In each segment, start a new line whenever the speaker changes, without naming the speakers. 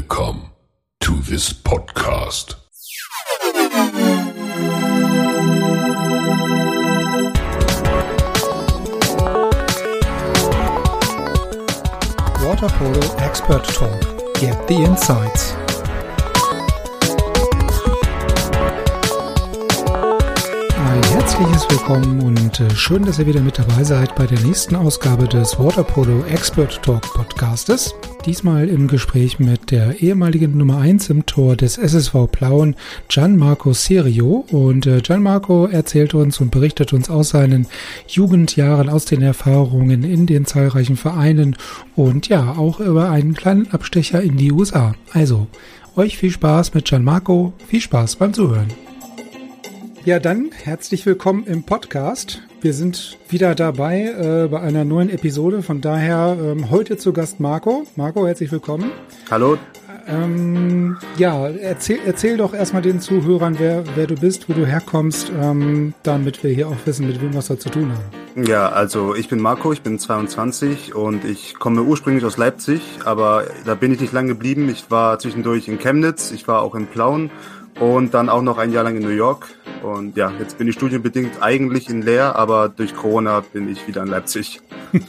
Welcome to this podcast.
Water Polo Expert Talk. Get the insights. Ein herzliches Willkommen und äh, schön, dass ihr wieder mit dabei seid bei der nächsten Ausgabe des Waterpolo Expert Talk Podcastes. Diesmal im Gespräch mit der ehemaligen Nummer 1 im Tor des SSV Plauen, Gianmarco Serio. Und äh, Gianmarco erzählt uns und berichtet uns aus seinen Jugendjahren, aus den Erfahrungen in den zahlreichen Vereinen und ja, auch über einen kleinen Abstecher in die USA. Also, euch viel Spaß mit Gianmarco, viel Spaß beim Zuhören. Ja, dann herzlich willkommen im Podcast. Wir sind wieder dabei äh, bei einer neuen Episode. Von daher ähm, heute zu Gast Marco. Marco, herzlich willkommen.
Hallo.
Ähm, ja, erzähl, erzähl doch erstmal den Zuhörern, wer, wer du bist, wo du herkommst, ähm, damit wir hier auch wissen, mit wem wir es da zu tun haben.
Ja, also ich bin Marco, ich bin 22 und ich komme ursprünglich aus Leipzig, aber da bin ich nicht lange geblieben. Ich war zwischendurch in Chemnitz, ich war auch in Plauen und dann auch noch ein Jahr lang in New York. Und ja, jetzt bin ich studienbedingt eigentlich in Leer, aber durch Corona bin ich wieder in Leipzig.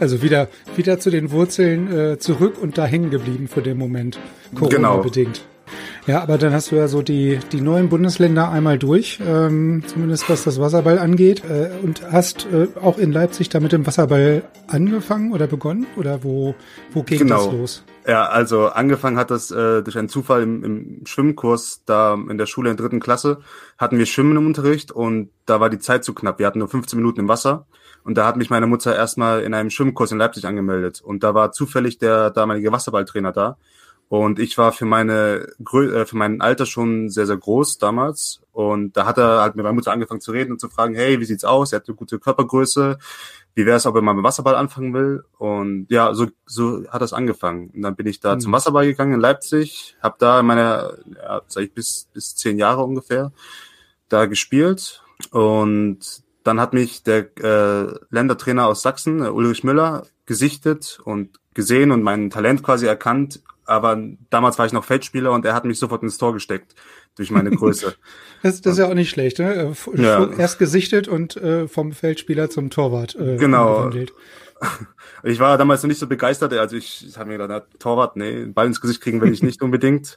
also wieder, wieder zu den Wurzeln äh, zurück und da hängen geblieben für den Moment. Corona-bedingt. Ja, aber dann hast du ja so die, die neuen Bundesländer einmal durch, ähm, zumindest was das Wasserball angeht. Äh, und hast äh, auch in Leipzig da mit dem Wasserball angefangen oder begonnen? Oder wo, wo ging genau. das los?
Ja, also angefangen hat das äh, durch einen Zufall im, im Schwimmkurs, da in der Schule in der dritten Klasse hatten wir Schwimmen im Unterricht und da war die Zeit zu knapp. Wir hatten nur 15 Minuten im Wasser. Und da hat mich meine Mutter erstmal in einem Schwimmkurs in Leipzig angemeldet. Und da war zufällig der damalige Wasserballtrainer da. Und ich war für meine äh, für mein Alter schon sehr, sehr groß damals. Und da hat er halt mit meiner Mutter angefangen zu reden und zu fragen, hey, wie sieht's aus? Er hat eine gute Körpergröße. Wie wäre es, ob er mal mit Wasserball anfangen will? Und ja, so, so hat das angefangen. Und dann bin ich da mhm. zum Wasserball gegangen in Leipzig, habe da meine, ja, sag ich, bis, bis zehn Jahre ungefähr da gespielt. Und dann hat mich der äh, Ländertrainer aus Sachsen, Ulrich Müller, gesichtet und gesehen und mein Talent quasi erkannt aber damals war ich noch Feldspieler und er hat mich sofort ins Tor gesteckt durch meine Größe.
das, das ist ja auch nicht schlecht, ne? Äh, ja. Erst gesichtet und äh, vom Feldspieler zum Torwart. Äh,
genau. Umgewandelt. Ich war damals noch nicht so begeistert, also ich, ich habe mir gedacht, Torwart, nee, Ball ins Gesicht kriegen will ich nicht unbedingt.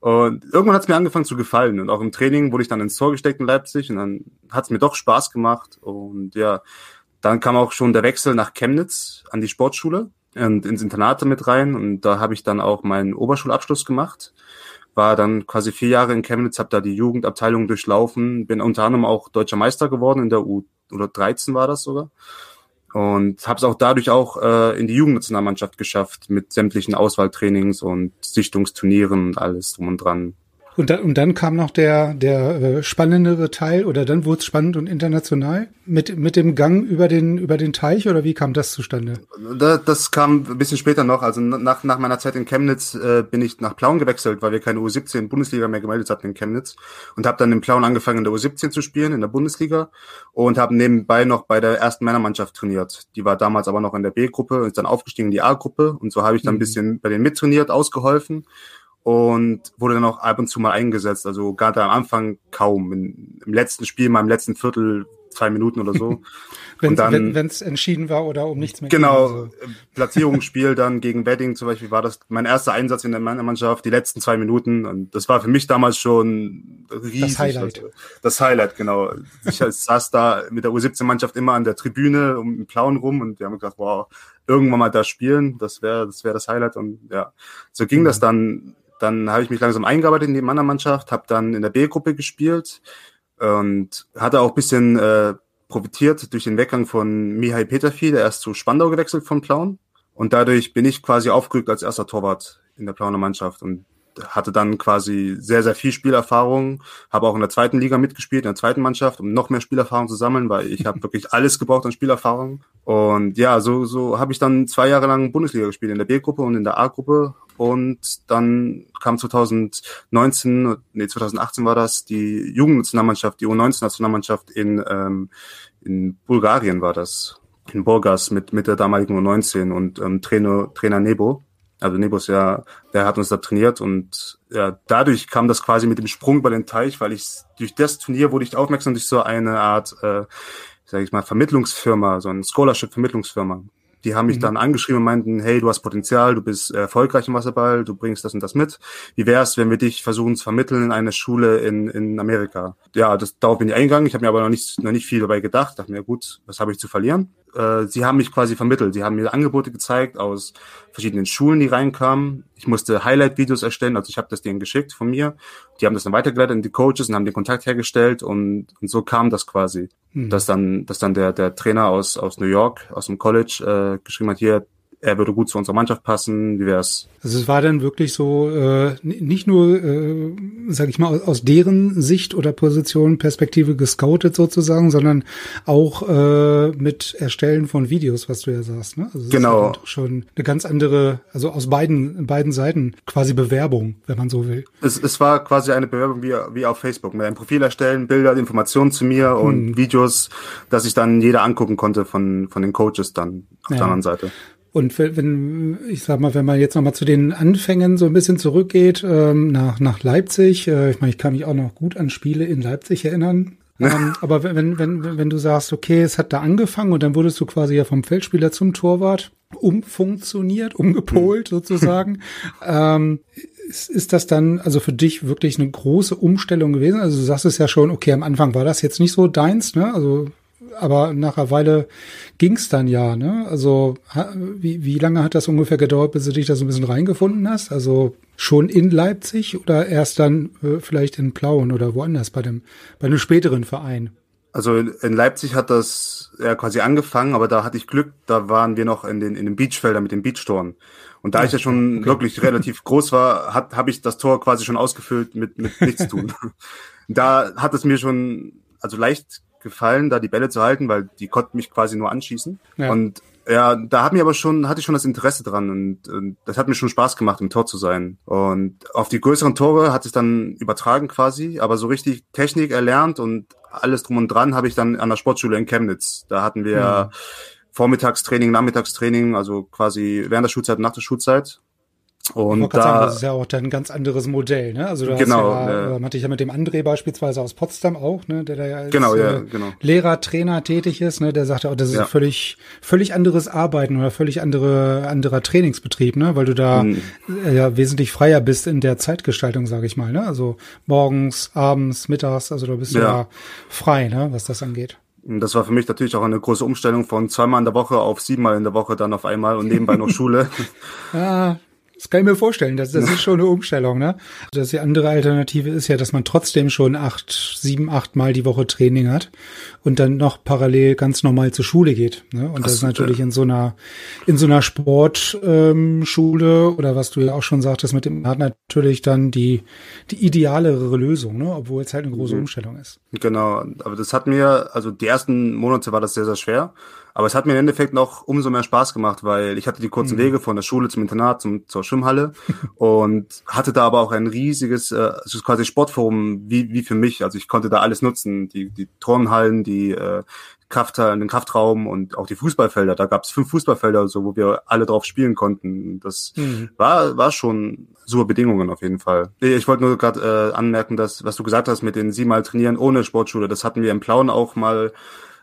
Und irgendwann hat es mir angefangen zu gefallen. Und auch im Training wurde ich dann ins Tor gesteckt in Leipzig und dann hat es mir doch Spaß gemacht. Und ja, dann kam auch schon der Wechsel nach Chemnitz an die Sportschule und ins Internat mit rein und da habe ich dann auch meinen Oberschulabschluss gemacht. War dann quasi vier Jahre in Chemnitz, habe da die Jugendabteilung durchlaufen, bin unter anderem auch deutscher Meister geworden in der U oder 13 war das sogar und habe es auch dadurch auch äh, in die Jugendnationalmannschaft geschafft mit sämtlichen Auswahltrainings und Sichtungsturnieren und alles drum und dran.
Und dann, und dann kam noch der, der äh, spannendere Teil oder dann wurde es spannend und international mit, mit dem Gang über den, über den Teich oder wie kam das zustande?
Das, das kam ein bisschen später noch. Also nach, nach meiner Zeit in Chemnitz äh, bin ich nach Plauen gewechselt, weil wir keine U17 Bundesliga mehr gemeldet hatten in Chemnitz und habe dann in Plauen angefangen in der U17 zu spielen in der Bundesliga und habe nebenbei noch bei der ersten Männermannschaft trainiert. Die war damals aber noch in der B-Gruppe und ist dann aufgestiegen in die A-Gruppe und so habe ich dann mhm. ein bisschen bei denen mittrainiert, ausgeholfen und wurde dann auch ab und zu mal eingesetzt. Also gerade am Anfang kaum. In, Im letzten Spiel, mal im letzten Viertel, zwei Minuten oder so.
wenn es entschieden war oder um nichts mehr
Genau, ging, also. Platzierungsspiel dann gegen Wedding zum Beispiel war das mein erster Einsatz in der Mannschaft, die letzten zwei Minuten. Und das war für mich damals schon riesig. Das
Highlight.
Das Highlight, genau. Ich saß da mit der U17-Mannschaft immer an der Tribüne um den Plauen rum und wir haben gedacht, wow, irgendwann mal da spielen, das wäre das, wäre das Highlight. Und ja, so ging mhm. das dann dann habe ich mich langsam eingearbeitet in die Männermannschaft, habe dann in der B-Gruppe gespielt und hatte auch bisschen äh, profitiert durch den Weggang von Mihai Peterfi, der erst zu Spandau gewechselt von Plauen. Und dadurch bin ich quasi aufgerückt als erster Torwart in der Plauner Mannschaft und hatte dann quasi sehr, sehr viel Spielerfahrung, habe auch in der zweiten Liga mitgespielt, in der zweiten Mannschaft, um noch mehr Spielerfahrung zu sammeln, weil ich habe wirklich alles gebraucht an Spielerfahrung. Und ja, so, so habe ich dann zwei Jahre lang Bundesliga gespielt, in der B-Gruppe und in der A-Gruppe und dann kam 2019, nee, 2018 war das, die Jugendnationalmannschaft, die U19-Nationalmannschaft in, ähm, in Bulgarien war das, in Burgas mit, mit der damaligen U19 und ähm, Trainer, Trainer Nebo. Also Nebus, ja, der hat uns da trainiert und ja, dadurch kam das quasi mit dem Sprung über den Teich, weil ich durch das Turnier wurde ich aufmerksam durch so eine Art, äh, sag ich mal, Vermittlungsfirma, so eine Scholarship-Vermittlungsfirma. Die haben mich mhm. dann angeschrieben und meinten, hey, du hast Potenzial, du bist erfolgreich im Wasserball, du bringst das und das mit. Wie wär's, wenn wir dich versuchen zu vermitteln in eine Schule in, in Amerika? Ja, das, darauf bin ich eingegangen. Ich habe mir aber noch nicht, noch nicht viel dabei gedacht. Dachte mir, gut, was habe ich zu verlieren? Äh, sie haben mich quasi vermittelt. Sie haben mir Angebote gezeigt aus verschiedenen Schulen, die reinkamen. Ich musste Highlight-Videos erstellen, also ich habe das denen geschickt von mir. Die haben das dann weitergeleitet an die Coaches und haben den Kontakt hergestellt und, und so kam das quasi. Mhm. Dass dann, dass dann der, der Trainer aus, aus New York, aus dem College, äh, geschrieben hat, hier, er würde gut zu unserer Mannschaft passen, wie wär's?
Also es war dann wirklich so, äh, nicht nur, äh, sag ich mal, aus deren Sicht oder Position, Perspektive gescoutet sozusagen, sondern auch äh, mit Erstellen von Videos, was du ja sagst. Ne?
Also genau.
Ist schon eine ganz andere, also aus beiden, beiden Seiten quasi Bewerbung, wenn man so will.
Es, es war quasi eine Bewerbung wie, wie auf Facebook. Mit einem Profil erstellen, Bilder, Informationen zu mir und hm. Videos, dass ich dann jeder angucken konnte von, von den Coaches dann auf ja. der anderen Seite.
Und wenn, ich sag mal, wenn man jetzt nochmal zu den Anfängen so ein bisschen zurückgeht, ähm, nach, nach Leipzig, äh, ich meine, ich kann mich auch noch gut an Spiele in Leipzig erinnern. ähm, aber wenn, wenn, wenn du sagst, okay, es hat da angefangen und dann wurdest du quasi ja vom Feldspieler zum Torwart umfunktioniert, umgepolt hm. sozusagen, ähm, ist, ist das dann also für dich wirklich eine große Umstellung gewesen? Also du sagst es ja schon, okay, am Anfang war das jetzt nicht so deins, ne? Also aber nach einer Weile ging's dann ja, ne? Also wie, wie lange hat das ungefähr gedauert, bis du dich da so ein bisschen reingefunden hast? Also schon in Leipzig oder erst dann äh, vielleicht in Plauen oder woanders bei dem bei einem späteren Verein?
Also in Leipzig hat das ja quasi angefangen, aber da hatte ich Glück, da waren wir noch in den in den Beachfeldern mit den Beachtoren. Und da ja, ich ja schon okay. wirklich relativ groß war, hat habe ich das Tor quasi schon ausgefüllt mit mit nichts tun. da hat es mir schon also leicht gefallen, da die Bälle zu halten, weil die konnten mich quasi nur anschießen. Ja. Und ja, da hat mir aber schon, hatte ich schon das Interesse dran und, und das hat mir schon Spaß gemacht, im Tor zu sein. Und auf die größeren Tore hat es dann übertragen quasi, aber so richtig Technik erlernt und alles drum und dran habe ich dann an der Sportschule in Chemnitz. Da hatten wir ja. Vormittagstraining, Nachmittagstraining, also quasi während der Schulzeit, nach der Schulzeit.
Und da, sagen, das ist ja auch dann ein ganz anderes Modell, ne? Also du genau, hast ja, ja. hatte ich ja mit dem André beispielsweise aus Potsdam auch, ne, der da ja als
genau, ja, äh, genau.
Lehrer, Trainer tätig ist, ne, der sagte auch, das ist ja. völlig, völlig anderes Arbeiten oder völlig andere, anderer Trainingsbetrieb, ne, weil du da mhm. ja wesentlich freier bist in der Zeitgestaltung, sage ich mal, ne? Also morgens, abends, mittags, also da bist du ja frei, ne, was das angeht.
Das war für mich natürlich auch eine große Umstellung von zweimal in der Woche auf siebenmal in der Woche dann auf einmal und nebenbei noch Schule.
ja, das kann ich mir vorstellen. Das, das ist schon eine Umstellung, ne? Das die andere Alternative ist ja, dass man trotzdem schon acht, sieben, acht Mal die Woche Training hat und dann noch parallel ganz normal zur Schule geht. Ne? Und das, das ist natürlich ja. in so einer, in so einer Sportschule ähm, oder was du ja auch schon sagtest, mit dem hat natürlich dann die, die idealere Lösung, ne? Obwohl es halt eine große mhm. Umstellung ist.
Genau. Aber das hat mir, also die ersten Monate war das sehr, sehr schwer. Aber es hat mir im Endeffekt noch umso mehr Spaß gemacht, weil ich hatte die kurzen mhm. Wege von der Schule zum Internat, zum, zur Schwimmhalle und hatte da aber auch ein riesiges, äh, also quasi Sportforum wie, wie für mich. Also ich konnte da alles nutzen, die, die Turnhallen, die äh, Krafthallen, den Kraftraum und auch die Fußballfelder. Da gab es fünf Fußballfelder, so wo wir alle drauf spielen konnten. Das mhm. war, war schon super Bedingungen auf jeden Fall. Ich wollte nur gerade äh, anmerken, dass, was du gesagt hast mit den siebenmal trainieren ohne Sportschule, das hatten wir im Plauen auch mal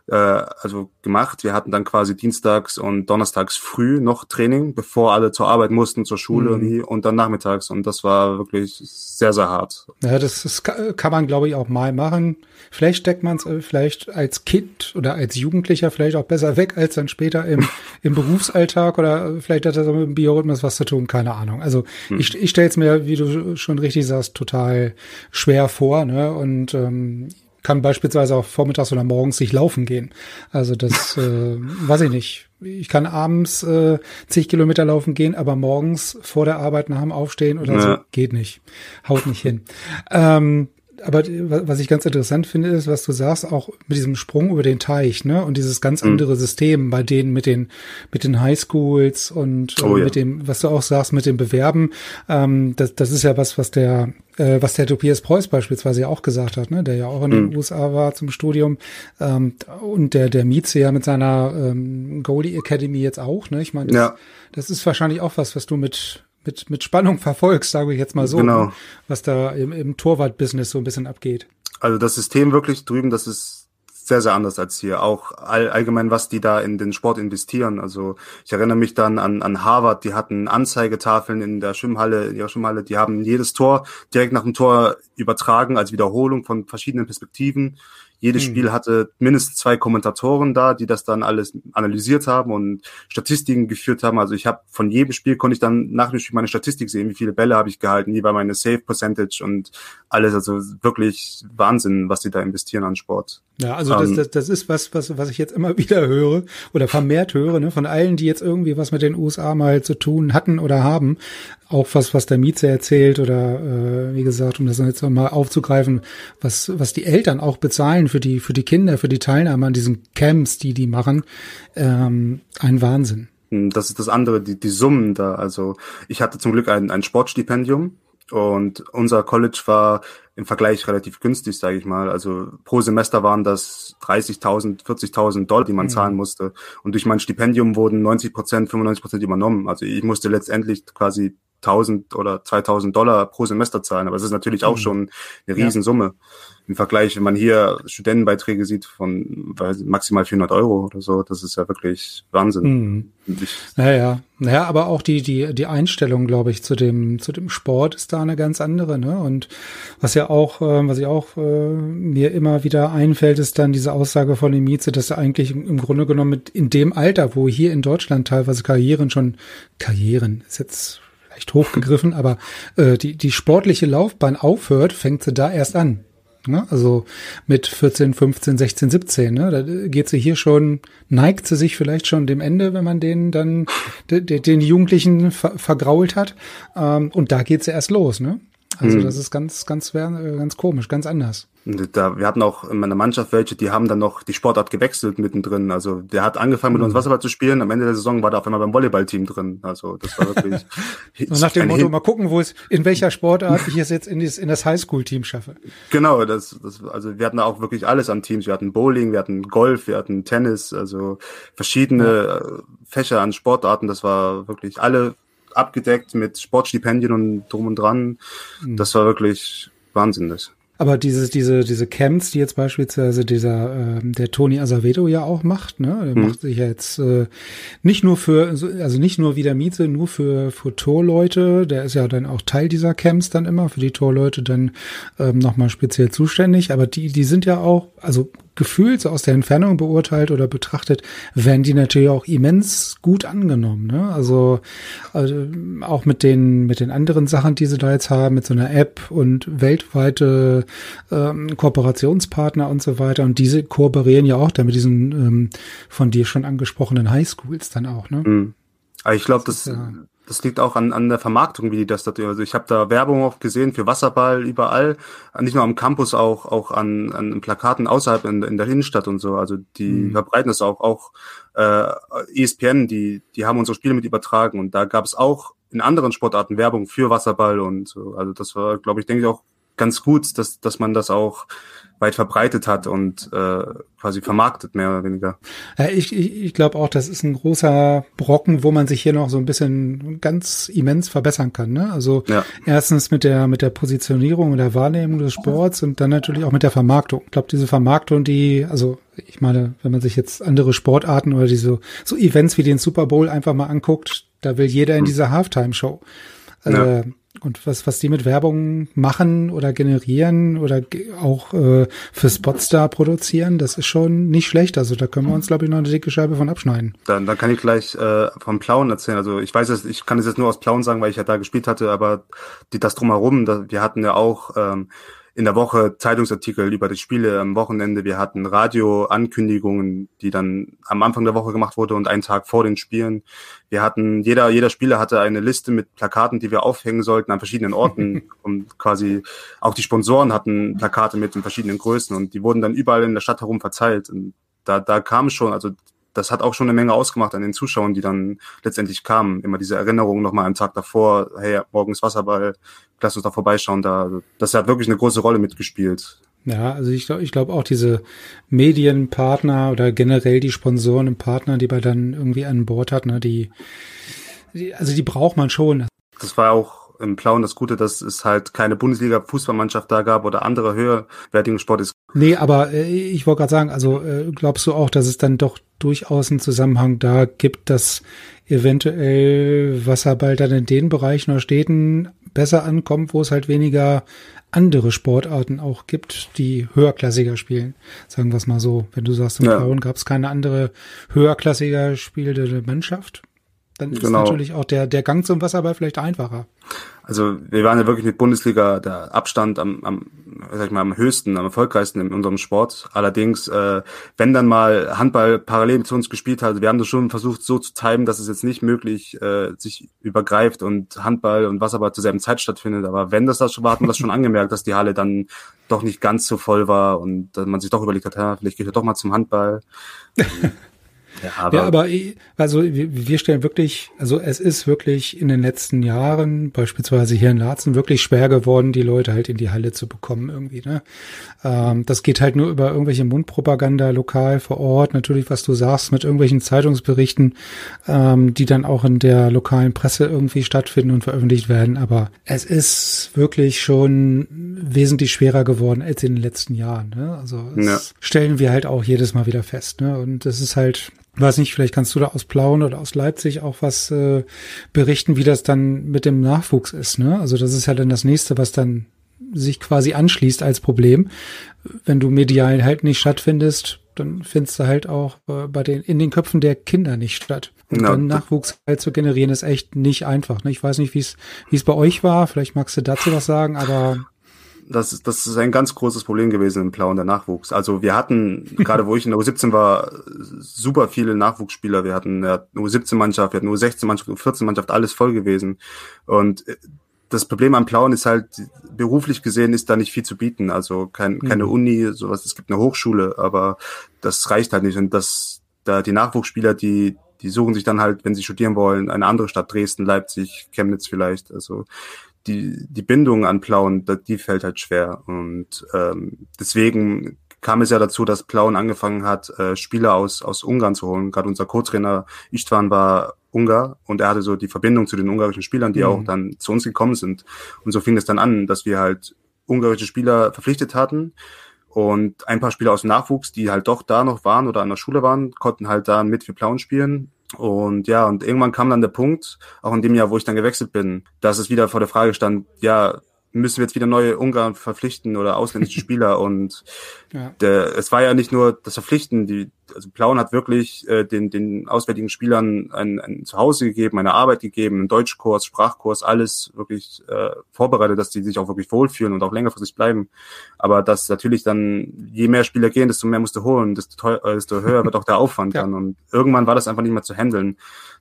äh, also gemacht. Wir hatten dann quasi dienstags und donnerstags früh noch Training, bevor alle zur Arbeit mussten, zur Schule mhm. und dann nachmittags. Und das war wirklich sehr, sehr hart.
Ja, das, das kann man, glaube ich, auch mal machen. Vielleicht steckt man es äh, vielleicht als Kind oder als Jugendlicher vielleicht auch besser weg als dann später im, im Berufsalltag oder vielleicht hat das mit dem Biorhythmus was zu tun, keine Ahnung. Also hm. ich, ich stelle es mir, wie du schon richtig sagst, total schwer vor. Ne? Und ähm, kann beispielsweise auch vormittags oder morgens sich laufen gehen. Also das äh, weiß ich nicht. Ich kann abends äh, zig Kilometer laufen gehen, aber morgens vor der Arbeit nach dem Aufstehen oder ja. so geht nicht. Haut nicht hin. Ähm, aber was ich ganz interessant finde, ist, was du sagst, auch mit diesem Sprung über den Teich, ne? Und dieses ganz mhm. andere System bei denen mit den mit den Highschools und oh, äh, mit ja. dem, was du auch sagst, mit dem Bewerben. Ähm, das, das ist ja was, was der äh, was der Tobias Preuß beispielsweise auch gesagt hat, ne? Der ja auch in den mhm. USA war zum Studium ähm, und der der Mieze ja mit seiner ähm, Goalie Academy jetzt auch, ne? Ich meine, das, ja. das ist wahrscheinlich auch was, was du mit mit, mit Spannung verfolgst, sage ich jetzt mal so,
Genau.
was da im, im Torwart-Business so ein bisschen abgeht.
Also das System wirklich drüben, das ist sehr, sehr anders als hier. Auch all, allgemein, was die da in den Sport investieren. Also ich erinnere mich dann an, an Harvard, die hatten Anzeigetafeln in der Schwimmhalle, in ihrer Schwimmhalle, die haben jedes Tor direkt nach dem Tor übertragen als Wiederholung von verschiedenen Perspektiven. Jedes
Hm.
Spiel hatte mindestens zwei Kommentatoren da, die das dann alles analysiert haben und Statistiken geführt haben. Also ich habe von jedem Spiel konnte ich dann nach dem Spiel meine Statistik sehen, wie viele Bälle habe ich gehalten, wie war meine Save Percentage und alles. Also wirklich Wahnsinn, was die da investieren an Sport.
Ja, also das,
Ähm,
das, das ist was, was, was ich jetzt immer wieder höre oder vermehrt höre, ne, von allen, die jetzt irgendwie was mit den USA mal zu tun hatten oder haben. Auch was, was der Mieze erzählt oder äh, wie gesagt, um das jetzt mal aufzugreifen, was, was die Eltern auch bezahlen für die, für die Kinder, für die Teilnahme an diesen Camps, die die machen, ähm, ein Wahnsinn.
Das ist das andere, die, die Summen da. Also ich hatte zum Glück ein, ein Sportstipendium und unser College war im Vergleich relativ günstig, sage ich mal. Also pro Semester waren das 30.000, 40.000 Dollar, die man
Mhm.
zahlen musste. Und durch mein Stipendium wurden 90 Prozent, 95 Prozent übernommen. Also ich musste letztendlich quasi 1000 oder 2000 Dollar pro Semester zahlen. Aber es ist natürlich auch
Mhm.
schon eine
Ja.
Riesensumme. Im Vergleich, wenn man hier Studentenbeiträge sieht von maximal 400 Euro oder so, das ist ja wirklich Wahnsinn.
Mhm. Naja, naja, aber auch die, die, die Einstellung, glaube ich, zu dem, zu dem Sport ist da eine ganz andere, ne? Und was ja auch, äh, was ich auch äh, mir immer wieder einfällt, ist dann diese Aussage von dem Mieze, dass er eigentlich im im Grunde genommen mit in dem Alter, wo hier in Deutschland teilweise Karrieren schon, Karrieren ist jetzt vielleicht hochgegriffen, aber äh, die, die sportliche Laufbahn aufhört, fängt sie da erst an. Ne? Also mit 14, 15, 16, 17, ne? Da geht sie hier schon, neigt sie sich vielleicht schon dem Ende, wenn man den dann de, de, den Jugendlichen ver, vergrault hat. Ähm, und da geht sie erst los, ne? Also
Mhm.
das ist ganz, ganz, äh, ganz komisch, ganz anders.
Da, wir hatten auch in meiner Mannschaft welche, die haben dann noch die Sportart gewechselt mittendrin. Also der hat angefangen mit uns Wasserball zu spielen. Am Ende der Saison war der auf einmal beim Volleyballteam drin. Also das war wirklich
So nach dem Motto, mal gucken, wo es, in welcher Sportart ich es jetzt in, dieses, in das Highschool-Team schaffe.
Genau, das, das, also wir hatten da auch wirklich alles an Teams. Wir hatten Bowling, wir hatten Golf, wir hatten Tennis, also verschiedene äh, Fächer an Sportarten. Das war wirklich alle abgedeckt mit Sportstipendien und drum und dran.
Mhm.
Das war wirklich wahnsinnig.
Aber dieses, diese, diese Camps, die jetzt beispielsweise dieser, ähm, der Tony Azevedo ja auch macht, ne, der macht sich ja jetzt äh, nicht nur für, also nicht nur wie der Miete, nur für, für Torleute, der ist ja dann auch Teil dieser Camps dann immer, für die Torleute dann ähm, nochmal speziell zuständig, aber die, die sind ja auch, also gefühlt so aus der Entfernung beurteilt oder betrachtet, werden die natürlich auch immens gut angenommen. Ne? Also, also auch mit den mit den anderen Sachen, die sie da jetzt haben, mit so einer App und weltweite ähm, Kooperationspartner und so weiter. Und diese kooperieren ja auch da mit diesen ähm, von dir schon angesprochenen Highschools dann auch. Ne?
Mhm. Aber ich glaube, das,
ist ja-
das liegt auch an, an der Vermarktung, wie die das da tun. Also ich habe da Werbung auch gesehen für Wasserball überall, nicht nur am Campus, auch auch an, an Plakaten außerhalb in, in der Innenstadt und so. Also die
Mhm.
verbreiten das auch. Auch äh, ESPN, die die haben unsere Spiele mit übertragen und da gab es auch in anderen Sportarten Werbung für Wasserball und so. Also das war, glaube ich, denke ich auch ganz gut, dass dass man das auch weit verbreitet hat und äh, quasi vermarktet mehr oder weniger.
Ja, ich ich, ich glaube auch, das ist ein großer Brocken, wo man sich hier noch so ein bisschen ganz immens verbessern kann. Ne? Also
Ja.
erstens mit der mit der Positionierung und der Wahrnehmung des Sports und dann natürlich auch mit der Vermarktung. Ich glaube, diese Vermarktung, die, also ich meine, wenn man sich jetzt andere Sportarten oder diese so Events wie den Super Bowl einfach mal anguckt, da will jeder in diese Halftime-Show.
Ja.
Und was, was die mit Werbung machen oder generieren oder auch äh, für Spots da produzieren, das ist schon nicht schlecht. Also da können wir uns, glaube ich, noch eine dicke Scheibe von abschneiden.
Dann, dann kann ich gleich äh, vom Plauen erzählen. Also ich weiß es, ich kann es jetzt nur aus Plauen sagen, weil ich ja da gespielt hatte, aber die, das drumherum, da, wir hatten ja auch ähm, in der Woche Zeitungsartikel über die Spiele am Wochenende. Wir hatten Radioankündigungen, die dann am Anfang der Woche gemacht wurde und einen Tag vor den Spielen. Wir hatten, jeder, jeder Spieler hatte eine Liste mit Plakaten, die wir aufhängen sollten an verschiedenen Orten. und quasi auch die Sponsoren hatten Plakate mit in verschiedenen Größen und die wurden dann überall in der Stadt herum verteilt. Und da, da kam schon, also das hat auch schon eine Menge ausgemacht an den Zuschauern, die dann letztendlich kamen. Immer diese Erinnerung nochmal am Tag davor, hey, morgens Wasserball, lass uns da vorbeischauen. Da, das hat wirklich eine große Rolle mitgespielt.
Ja, also ich glaube, ich glaube auch diese Medienpartner oder generell die Sponsoren und Partner, die man dann irgendwie an Bord hat, ne, die, die also die braucht man schon.
Das war auch im Plauen das Gute, dass es halt keine Bundesliga-Fußballmannschaft da gab oder andere höherwertigen Sport ist.
Nee, aber äh, ich wollte gerade sagen, also äh, glaubst du auch, dass es dann doch durchaus einen Zusammenhang da gibt, dass eventuell Wasserball dann in den Bereichen oder Städten besser ankommt, wo es halt weniger andere Sportarten auch gibt, die höherklassiger spielen. Sagen wir es mal so. Wenn du sagst, im ja. Frauen gab es keine andere höherklassiger spielende Mannschaft, dann ist genau. natürlich auch der, der Gang zum Wasserball vielleicht einfacher.
Also wir waren ja wirklich mit Bundesliga der Abstand am, am, sag ich mal, am höchsten, am erfolgreichsten in unserem Sport. Allerdings, äh, wenn dann mal Handball parallel zu uns gespielt hat, wir haben das schon versucht so zu timen, dass es jetzt nicht möglich äh, sich übergreift und Handball und Wasserball zur selben Zeit stattfindet. Aber wenn das das schon war, hat man das schon angemerkt, dass die Halle dann doch nicht ganz so voll war und dass man sich doch überlegt hat, ja, vielleicht geht er doch mal zum Handball.
Ja, aber, ja, aber also wir stellen wirklich, also es ist wirklich in den letzten Jahren, beispielsweise hier in Laatzen, wirklich schwer geworden, die Leute halt in die Halle zu bekommen irgendwie. Ne? Ähm, das geht halt nur über irgendwelche Mundpropaganda lokal vor Ort, natürlich, was du sagst, mit irgendwelchen Zeitungsberichten, ähm, die dann auch in der lokalen Presse irgendwie stattfinden und veröffentlicht werden. Aber es ist wirklich schon wesentlich schwerer geworden als in den letzten Jahren. Ne? Also das ja. stellen wir halt auch jedes Mal wieder fest. Ne? Und das ist halt weiß nicht, vielleicht kannst du da aus Plauen oder aus Leipzig auch was äh, berichten, wie das dann mit dem Nachwuchs ist. Ne? Also das ist ja dann das nächste, was dann sich quasi anschließt als Problem. Wenn du medial halt nicht stattfindest, dann findest du halt auch äh, bei den in den Köpfen der Kinder nicht statt. Und ja. dann Nachwuchs halt zu generieren ist echt nicht einfach. Ne? Ich weiß nicht, wie es wie es bei euch war. Vielleicht magst du dazu was sagen, aber
das, das ist ein ganz großes Problem gewesen im Plauen der Nachwuchs. Also wir hatten, gerade wo ich in der U17 war, super viele Nachwuchsspieler. Wir hatten eine U17-Mannschaft, wir hatten eine U16-Mannschaft, U14-Mannschaft, alles voll gewesen. Und äh, das Problem am Plauen ist halt, beruflich gesehen ist da nicht viel zu bieten. Also kein, keine mhm. Uni, sowas. Es gibt eine Hochschule, aber das reicht halt nicht. Und das, da die Nachwuchsspieler, die, die suchen sich dann halt, wenn sie studieren wollen, eine andere Stadt, Dresden, Leipzig, Chemnitz vielleicht. Also die, die Bindung an Plauen, die fällt halt schwer. Und ähm, deswegen kam es ja dazu, dass Plauen angefangen hat, äh, Spieler aus, aus Ungarn zu holen. Gerade unser Co-Trainer Istvan war Ungar und er hatte so die Verbindung zu den ungarischen Spielern, die mhm. auch dann zu uns gekommen sind. Und so fing es dann an, dass wir halt ungarische Spieler verpflichtet hatten. Und ein paar Spieler aus dem Nachwuchs, die halt doch da noch waren oder an der Schule waren, konnten halt da mit für Plauen spielen. Und ja, und irgendwann kam dann der Punkt, auch in dem Jahr, wo ich dann gewechselt bin, dass es wieder vor der Frage stand, ja, müssen wir jetzt wieder neue Ungarn verpflichten oder ausländische Spieler. Und ja. der, es war ja nicht nur das Verpflichten, die, also Plauen hat wirklich äh, den, den auswärtigen Spielern ein, ein Zuhause gegeben, eine Arbeit gegeben, einen Deutschkurs, Sprachkurs, alles wirklich äh, vorbereitet, dass die sich auch wirklich wohlfühlen und auch längerfristig bleiben. Aber dass natürlich dann, je mehr Spieler gehen, desto mehr musst du holen, desto, teuer, äh, desto höher wird auch der Aufwand ja. dann. Und irgendwann war das einfach nicht mehr zu handeln.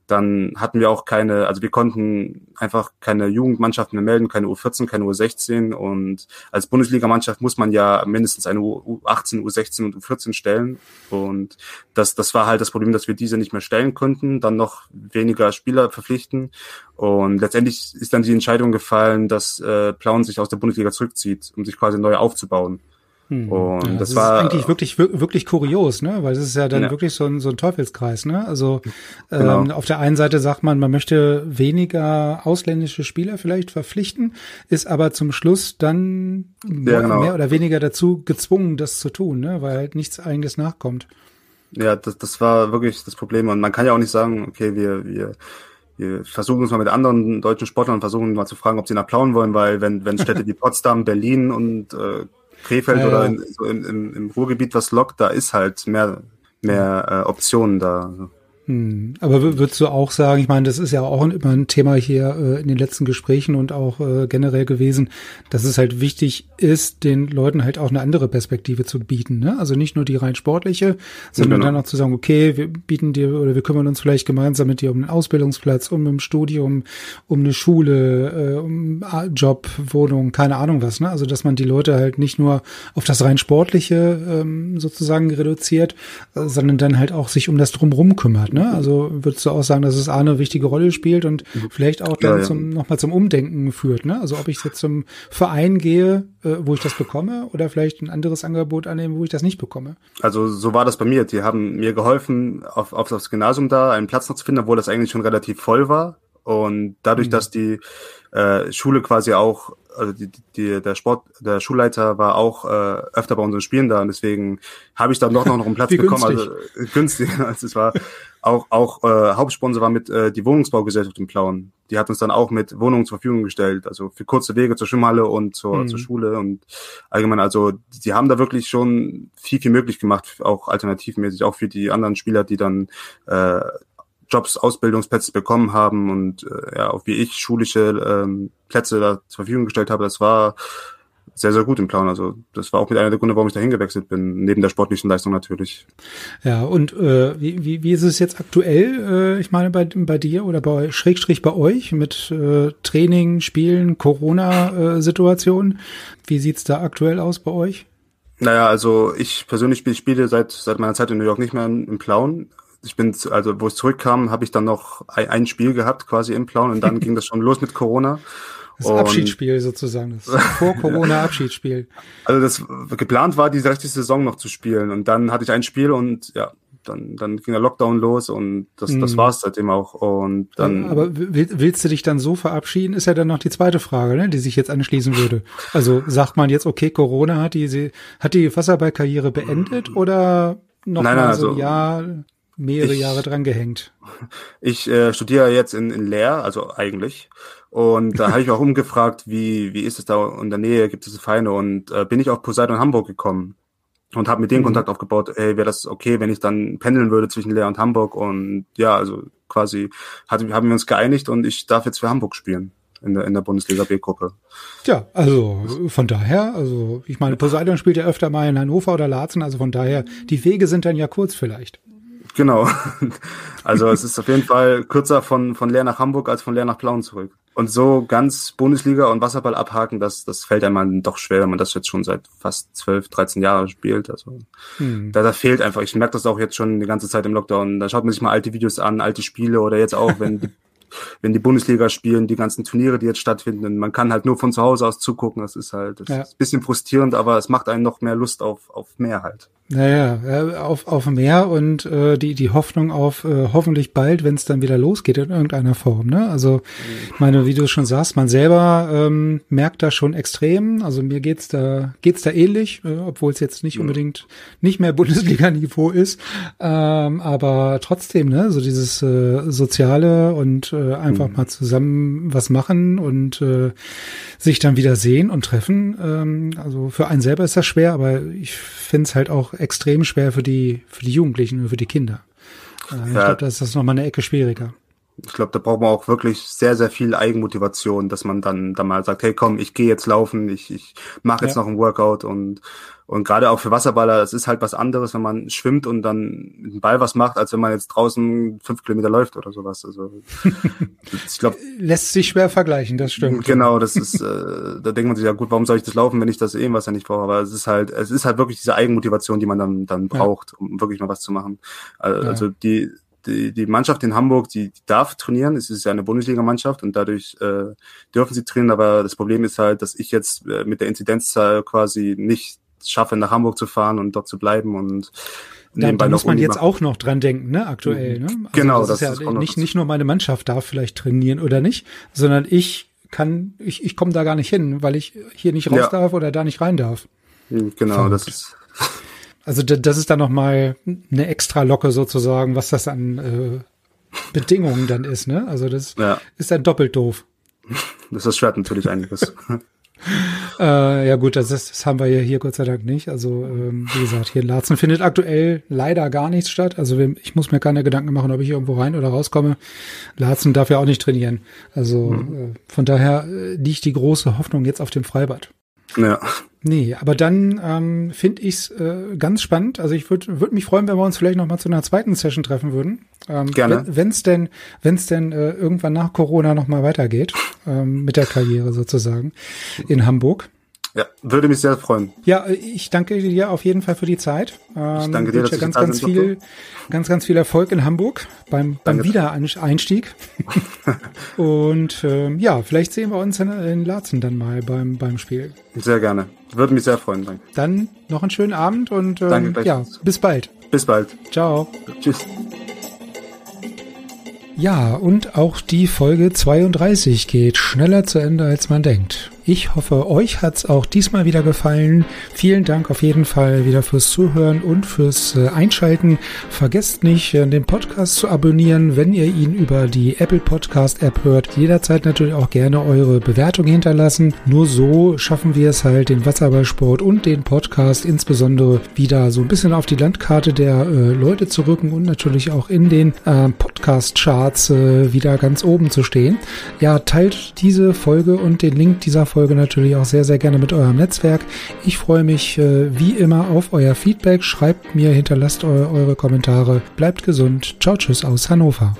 Dann hatten wir auch keine, also wir konnten einfach keine Jugendmannschaften mehr melden, keine U14, keine U16. Und als Bundesligamannschaft muss man ja mindestens eine U18, U16 und U14 stellen. Und das, das war halt das Problem, dass wir diese nicht mehr stellen konnten, dann noch weniger Spieler verpflichten. Und letztendlich ist dann die Entscheidung gefallen, dass äh, Plauen sich aus der Bundesliga zurückzieht, um sich quasi neu aufzubauen.
Hm. Und ja, das, das war eigentlich wirklich wirklich kurios, ne? Weil es ist ja dann ja. wirklich so ein, so ein Teufelskreis, ne? Also genau. ähm, auf der einen Seite sagt man, man möchte weniger ausländische Spieler vielleicht verpflichten, ist aber zum Schluss dann ja, genau. mehr oder weniger dazu gezwungen, das zu tun, ne? Weil halt nichts eigenes nachkommt.
Ja, das, das war wirklich das Problem. Und man kann ja auch nicht sagen, okay, wir, wir wir versuchen uns mal mit anderen deutschen Sportlern versuchen mal zu fragen, ob sie nach Plauen wollen, weil wenn, wenn Städte wie Potsdam, Berlin und äh, Krefeld ja, oder in, so in, im, im Ruhrgebiet was lockt, da ist halt mehr, mehr äh, Optionen da.
Hm. Aber würdest du auch sagen, ich meine, das ist ja auch immer ein Thema hier äh, in den letzten Gesprächen und auch äh, generell gewesen, dass es halt wichtig ist, den Leuten halt auch eine andere Perspektive zu bieten. Ne? Also nicht nur die rein sportliche, sondern genau. dann auch zu sagen, okay, wir bieten dir oder wir kümmern uns vielleicht gemeinsam mit dir um einen Ausbildungsplatz, um ein Studium, um eine Schule, äh, um Job, Wohnung, keine Ahnung was. Ne? Also dass man die Leute halt nicht nur auf das rein sportliche ähm, sozusagen reduziert, äh, sondern dann halt auch sich um das drumherum kümmert. Ne? Also würdest du auch sagen, dass es A eine wichtige Rolle spielt und mhm. vielleicht auch dann ja, ja. Zum, nochmal zum Umdenken führt. Ne? Also ob ich jetzt zum Verein gehe, äh, wo ich das bekomme oder vielleicht ein anderes Angebot annehme, wo ich das nicht bekomme.
Also so war das bei mir. Die haben mir geholfen, auf, auf das Gymnasium da einen Platz noch zu finden, obwohl das eigentlich schon relativ voll war. Und dadurch, mhm. dass die äh, Schule quasi auch, also die, die, der Sport, der Schulleiter war auch äh, öfter bei unseren Spielen da und deswegen habe ich dann doch noch, noch einen Platz bekommen. Also äh, günstig. Also es war auch, auch äh, Hauptsponsor war mit äh, die Wohnungsbaugesellschaft in Plauen. Die hat uns dann auch mit Wohnungen zur Verfügung gestellt, also für kurze Wege zur Schwimmhalle und zur, mhm. zur Schule und allgemein, also die haben da wirklich schon viel, viel möglich gemacht, auch alternativmäßig, auch für die anderen Spieler, die dann äh, Jobs, Ausbildungsplätze bekommen haben und äh, ja, auch wie ich schulische ähm, Plätze da zur Verfügung gestellt habe, das war sehr, sehr gut im Plan. Also das war auch mit einer der Gründe, warum ich dahin gewechselt bin, neben der sportlichen Leistung natürlich.
Ja, und äh, wie, wie, wie ist es jetzt aktuell, äh, ich meine, bei, bei dir oder bei Schrägstrich bei euch mit äh, Training, Spielen, Corona-Situation? wie sieht's da aktuell aus bei euch?
Naja, also ich persönlich spiele, spiele seit, seit meiner Zeit in New York nicht mehr im, Plauen ich bin, also wo ich zurückkam, habe ich dann noch ein, ein, Spiel gehabt, quasi im Plauen, und dann ging das schon los mit Corona.
Das und Abschiedsspiel sozusagen, das Vor-Corona-Abschiedsspiel.
Also das geplant war, diese rechte Saison noch zu spielen. Und dann hatte ich ein Spiel und ja, dann, dann ging der Lockdown los und das, das mhm. war es seitdem auch. Und dann.
Aber willst du dich dann so verabschieden, ist ja dann noch die zweite Frage, ne, die sich jetzt anschließen würde. Also sagt man jetzt, okay, Corona hat die, hat die Wasserballkarriere beendet oder noch nein, mal nein, so, also, ja, mehrere ich, Jahre dran gehängt.
Ich äh, studiere jetzt in, in Leer, also eigentlich. Und da habe ich auch umgefragt, wie, wie ist es da in der Nähe, gibt es Vereine? Und äh, bin ich auf Poseidon Hamburg gekommen und habe mit denen mhm. Kontakt aufgebaut, ey, wäre das okay, wenn ich dann pendeln würde zwischen Leer und Hamburg? Und ja, also quasi hat, haben wir uns geeinigt und ich darf jetzt für Hamburg spielen in der, in der Bundesliga B-Gruppe.
Ja, also von daher, also ich meine, Poseidon spielt ja öfter mal in Hannover oder Laatzen, also von daher, die Wege sind dann ja kurz vielleicht.
Genau. Also es ist auf jeden Fall kürzer von, von Leer nach Hamburg als von Leer nach Plauen zurück. Und so ganz Bundesliga und Wasserball abhaken, das, das fällt einem doch schwer, wenn man das jetzt schon seit fast 12, 13 Jahren spielt. Also hm. da, da fehlt einfach. Ich merke das auch jetzt schon die ganze Zeit im Lockdown. Da schaut man sich mal alte Videos an, alte Spiele oder jetzt auch, wenn wenn die Bundesliga spielen, die ganzen Turniere, die jetzt stattfinden. Man kann halt nur von zu Hause aus zugucken. Das ist halt das ja. ist ein bisschen frustrierend, aber es macht einen noch mehr Lust auf, auf mehr halt.
Naja, auf, auf mehr und äh, die, die Hoffnung auf äh, hoffentlich bald, wenn es dann wieder losgeht in irgendeiner Form. Ne? Also, ich meine, wie du schon sagst, man selber ähm, merkt da schon extrem. Also mir geht's da geht's da ähnlich, äh, obwohl es jetzt nicht unbedingt nicht mehr Bundesliga-Niveau ist. Ähm, aber trotzdem, ne, so dieses äh, Soziale und äh, einfach mhm. mal zusammen was machen und äh, sich dann wieder sehen und treffen. Ähm, also für einen selber ist das schwer, aber ich finde es halt auch extrem schwer für die, für die Jugendlichen und für die Kinder. Äh, ich ja. glaube, da ist das nochmal eine Ecke schwieriger.
Ich glaube, da braucht man auch wirklich sehr, sehr viel Eigenmotivation, dass man dann, dann mal sagt, hey komm, ich gehe jetzt laufen, ich, ich mache jetzt ja. noch ein Workout und und gerade auch für Wasserballer, es ist halt was anderes, wenn man schwimmt und dann mit dem Ball was macht, als wenn man jetzt draußen fünf Kilometer läuft oder sowas. Also
ich glaube. Lässt sich schwer vergleichen, das stimmt.
Genau, das ist, äh, da denkt man sich, ja gut, warum soll ich das laufen, wenn ich das eh was ja nicht brauche? Aber es ist halt, es ist halt wirklich diese Eigenmotivation, die man dann, dann braucht, ja. um wirklich mal was zu machen. Also ja. die, die, die Mannschaft in Hamburg, die, die darf trainieren. Es ist ja eine Bundesligamannschaft und dadurch äh, dürfen sie trainieren. Aber das Problem ist halt, dass ich jetzt äh, mit der Inzidenzzahl quasi nicht schaffe, nach Hamburg zu fahren und dort zu bleiben und
da, da muss man jetzt auch noch dran denken, ne, aktuell, ne? Also
genau,
das, das ist ja nicht, nicht nur meine Mannschaft darf vielleicht trainieren oder nicht, sondern ich kann, ich, ich komme da gar nicht hin, weil ich hier nicht raus ja. darf oder da nicht rein darf.
Hm, genau, Verrückt. das ist.
Also das ist dann nochmal eine extra Locke sozusagen, was das an äh, Bedingungen dann ist, ne? Also das ja. ist dann doppelt doof.
Das ist schwer natürlich einiges.
äh, ja gut, das, ist, das haben wir ja hier Gott sei Dank nicht. Also ähm, wie gesagt, hier in Laatzen findet aktuell leider gar nichts statt. Also ich muss mir keine Gedanken machen, ob ich irgendwo rein oder rauskomme. Laatzen darf ja auch nicht trainieren. Also mhm. äh, von daher äh, liegt die große Hoffnung jetzt auf dem Freibad.
Ja.
Nee, aber dann ähm, finde ich es äh, ganz spannend. Also ich würde würd mich freuen, wenn wir uns vielleicht noch mal zu einer zweiten Session treffen würden. Ähm,
Gerne.
Wenn es denn, wenn's denn äh, irgendwann nach Corona noch mal weitergeht ähm, mit der Karriere sozusagen in Hamburg.
Ja, würde mich sehr freuen.
Ja, ich danke dir auf jeden Fall für die Zeit.
Ähm, ich danke dir, dass
ganz, ganz viel, ganz, ganz viel Erfolg in Hamburg beim, beim Wiedereinstieg. Und ähm, ja, vielleicht sehen wir uns in, in Laatzen dann mal beim, beim Spiel.
Sehr gerne. Würde mich sehr freuen. Danke.
Dann noch einen schönen Abend und ähm,
danke,
ja, bis bald.
Bis bald.
Ciao.
Tschüss.
Ja, und auch die Folge 32 geht schneller zu Ende, als man denkt. Ich hoffe, euch hat's auch diesmal wieder gefallen. Vielen Dank auf jeden Fall wieder fürs Zuhören und fürs äh, Einschalten. Vergesst nicht, äh, den Podcast zu abonnieren, wenn ihr ihn über die Apple Podcast App hört. Jederzeit natürlich auch gerne eure Bewertung hinterlassen. Nur so schaffen wir es halt, den Wasserballsport und den Podcast insbesondere wieder so ein bisschen auf die Landkarte der äh, Leute zu rücken und natürlich auch in den äh, Podcast-Charts äh, wieder ganz oben zu stehen. Ja, teilt diese Folge und den Link dieser Folge Folge natürlich auch sehr, sehr gerne mit eurem Netzwerk. Ich freue mich äh, wie immer auf euer Feedback. Schreibt mir, hinterlasst eu eure Kommentare. Bleibt gesund. Ciao, tschüss aus Hannover.